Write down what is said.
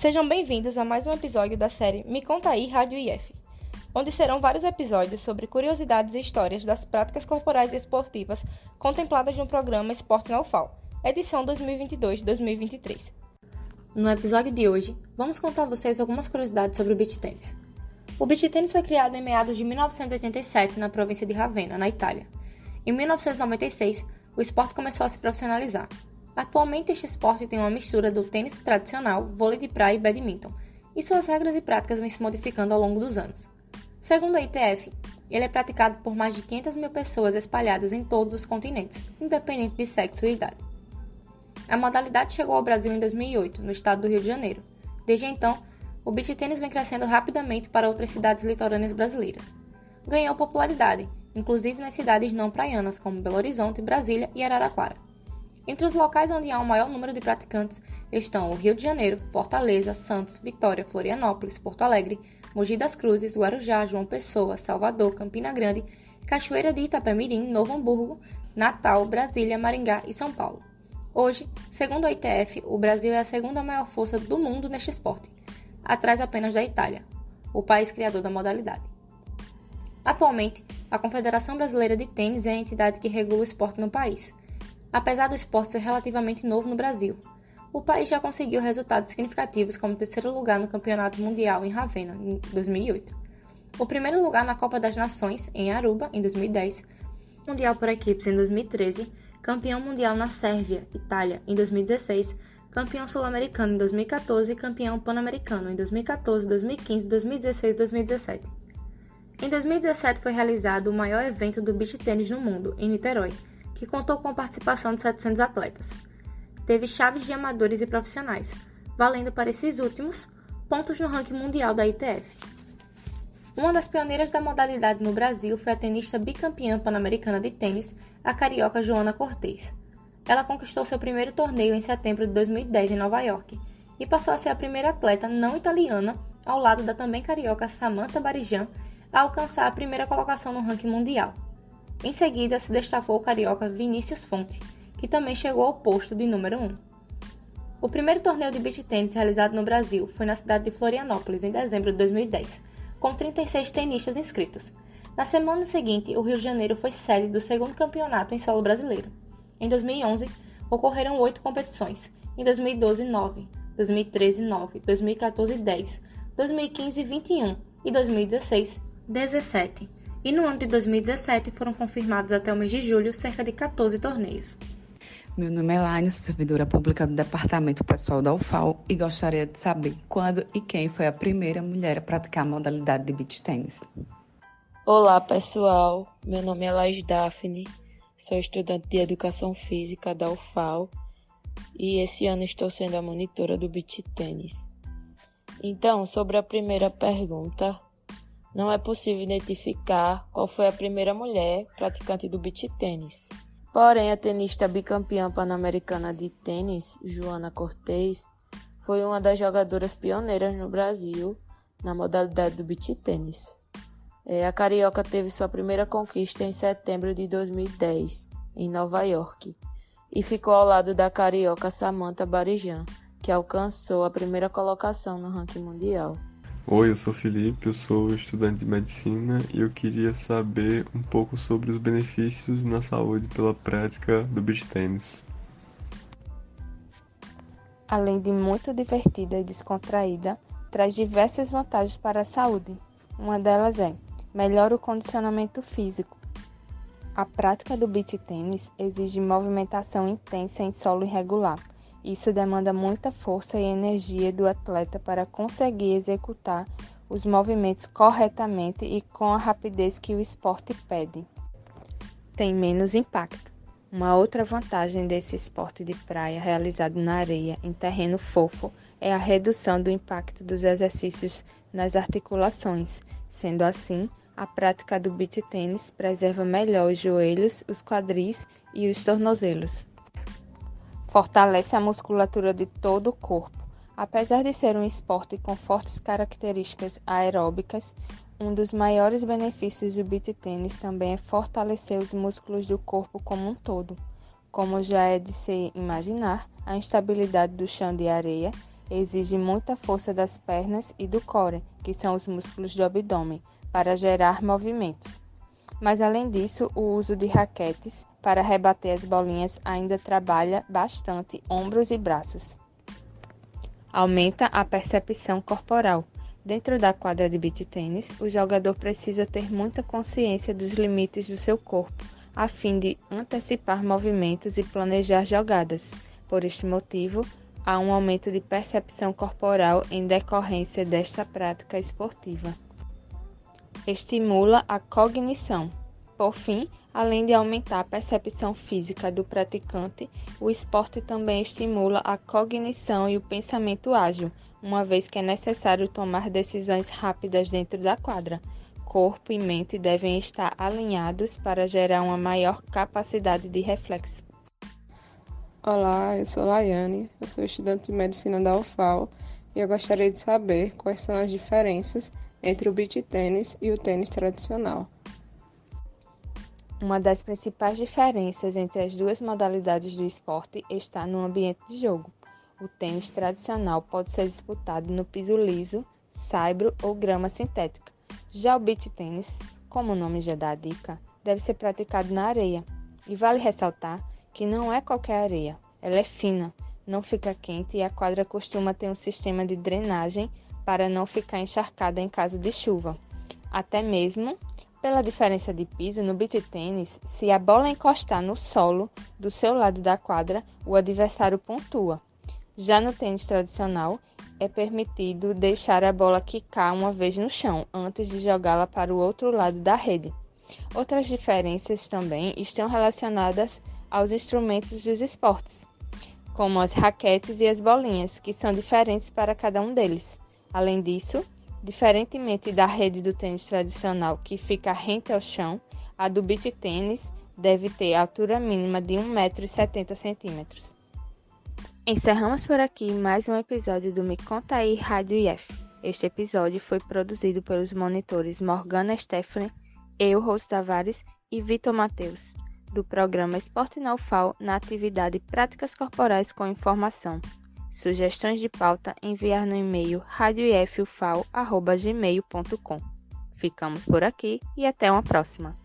Sejam bem-vindos a mais um episódio da série Me Conta Aí Rádio IF, onde serão vários episódios sobre curiosidades e histórias das práticas corporais e esportivas contempladas no programa Esporte na UFAL, edição 2022-2023. No episódio de hoje, vamos contar a vocês algumas curiosidades sobre o beach tennis. O beach tennis foi criado em meados de 1987 na província de Ravenna, na Itália. Em 1996, o esporte começou a se profissionalizar. Atualmente, este esporte tem uma mistura do tênis tradicional, vôlei de praia e badminton, e suas regras e práticas vêm se modificando ao longo dos anos. Segundo a ITF, ele é praticado por mais de 500 mil pessoas espalhadas em todos os continentes, independente de sexo e idade. A modalidade chegou ao Brasil em 2008, no estado do Rio de Janeiro. Desde então, o beach tênis vem crescendo rapidamente para outras cidades litorâneas brasileiras. Ganhou popularidade, inclusive nas cidades não praianas como Belo Horizonte, Brasília e Araraquara. Entre os locais onde há o maior número de praticantes estão o Rio de Janeiro, Fortaleza, Santos, Vitória, Florianópolis, Porto Alegre, Mogi das Cruzes, Guarujá, João Pessoa, Salvador, Campina Grande, Cachoeira de Itapemirim, Novo Hamburgo, Natal, Brasília, Maringá e São Paulo. Hoje, segundo a ITF, o Brasil é a segunda maior força do mundo neste esporte, atrás apenas da Itália, o país criador da modalidade. Atualmente, a Confederação Brasileira de Tênis é a entidade que regula o esporte no país, apesar do esporte ser relativamente novo no Brasil. O país já conseguiu resultados significativos como terceiro lugar no Campeonato Mundial em Ravenna, em 2008. O primeiro lugar na Copa das Nações, em Aruba, em 2010. Mundial por equipes em 2013. Campeão mundial na Sérvia, Itália, em 2016. Campeão sul-americano em 2014 e campeão pan-americano em 2014, 2015, 2016 e 2017. Em 2017 foi realizado o maior evento do beach tênis no mundo, em Niterói, que contou com a participação de 700 atletas. Teve chaves de amadores e profissionais, valendo para esses últimos pontos no ranking mundial da ITF. Uma das pioneiras da modalidade no Brasil foi a tenista bicampeã pan-americana de tênis, a carioca Joana Cortez. Ela conquistou seu primeiro torneio em setembro de 2010 em Nova York e passou a ser a primeira atleta não italiana, ao lado da também carioca Samantha Barijan, a alcançar a primeira colocação no ranking mundial. Em seguida, se destacou o carioca Vinícius Fonte, que também chegou ao posto de número 1. O primeiro torneio de beach tennis realizado no Brasil foi na cidade de Florianópolis, em dezembro de 2010, com 36 tenistas inscritos. Na semana seguinte, o Rio de Janeiro foi sede do segundo campeonato em solo brasileiro. Em 2011, ocorreram oito competições. Em 2012, 9. 2013, 9. 2014, 10. 2015, 21. E 2016, 17 e no ano de 2017 foram confirmados até o mês de julho cerca de 14 torneios. Meu nome é Laine, sou servidora pública do Departamento Pessoal da UFAL e gostaria de saber quando e quem foi a primeira mulher a praticar a modalidade de beach tênis. Olá, pessoal. Meu nome é Laís Daphne, sou estudante de Educação Física da UFAL e esse ano estou sendo a monitora do beach tênis. Então, sobre a primeira pergunta, não é possível identificar qual foi a primeira mulher praticante do beach tênis. Porém, a tenista bicampeã pan-americana de tênis, Joana Cortez, foi uma das jogadoras pioneiras no Brasil na modalidade do beach tênis. É, a carioca teve sua primeira conquista em setembro de 2010, em Nova York, e ficou ao lado da carioca Samantha Barijan, que alcançou a primeira colocação no ranking mundial. Oi, eu sou Felipe, eu sou estudante de medicina e eu queria saber um pouco sobre os benefícios na saúde pela prática do beach tennis. Além de muito divertida e descontraída, traz diversas vantagens para a saúde. Uma delas é melhora o condicionamento físico. A prática do beach tênis exige movimentação intensa em solo irregular isso demanda muita força e energia do atleta para conseguir executar os movimentos corretamente e com a rapidez que o esporte pede. Tem menos impacto. Uma outra vantagem desse esporte de praia realizado na areia em terreno fofo é a redução do impacto dos exercícios nas articulações. Sendo assim, a prática do beach tênis preserva melhor os joelhos, os quadris e os tornozelos. Fortalece a musculatura de todo o corpo. Apesar de ser um esporte com fortes características aeróbicas, um dos maiores benefícios do beach tênis também é fortalecer os músculos do corpo como um todo. Como já é de se imaginar, a instabilidade do chão de areia exige muita força das pernas e do core, que são os músculos do abdômen, para gerar movimentos. Mas além disso, o uso de raquetes para rebater as bolinhas ainda trabalha bastante ombros e braços. Aumenta a percepção corporal. Dentro da quadra de beach tênis, o jogador precisa ter muita consciência dos limites do seu corpo, a fim de antecipar movimentos e planejar jogadas. Por este motivo, há um aumento de percepção corporal em decorrência desta prática esportiva. Estimula a cognição. Por fim, além de aumentar a percepção física do praticante, o esporte também estimula a cognição e o pensamento ágil, uma vez que é necessário tomar decisões rápidas dentro da quadra. Corpo e mente devem estar alinhados para gerar uma maior capacidade de reflexo. Olá, eu sou Laiane, eu sou estudante de medicina da UFAL e eu gostaria de saber quais são as diferenças entre o beach tênis e o tênis tradicional. Uma das principais diferenças entre as duas modalidades do esporte está no ambiente de jogo. O tênis tradicional pode ser disputado no piso liso, saibro ou grama sintética. Já o beach tênis, como o nome já dá a dica, deve ser praticado na areia. E vale ressaltar que não é qualquer areia, ela é fina, não fica quente e a quadra costuma ter um sistema de drenagem para não ficar encharcada em caso de chuva. Até mesmo pela diferença de piso no beach tênis, se a bola encostar no solo do seu lado da quadra, o adversário pontua. Já no tênis tradicional, é permitido deixar a bola quicar uma vez no chão antes de jogá-la para o outro lado da rede. Outras diferenças também estão relacionadas aos instrumentos dos esportes, como as raquetes e as bolinhas, que são diferentes para cada um deles. Além disso, diferentemente da rede do tênis tradicional, que fica rente ao chão, a do beach tênis deve ter altura mínima de 1,70m. Encerramos por aqui mais um episódio do Me Conta aí Rádio IF. Este episódio foi produzido pelos monitores Morgana Stephanie, eu, Rose Tavares e Vitor Mateus do programa Esporte na UFAL na atividade Práticas Corporais com Informação. Sugestões de pauta enviar no e-mail radioifufal.gmail.com. Ficamos por aqui e até uma próxima.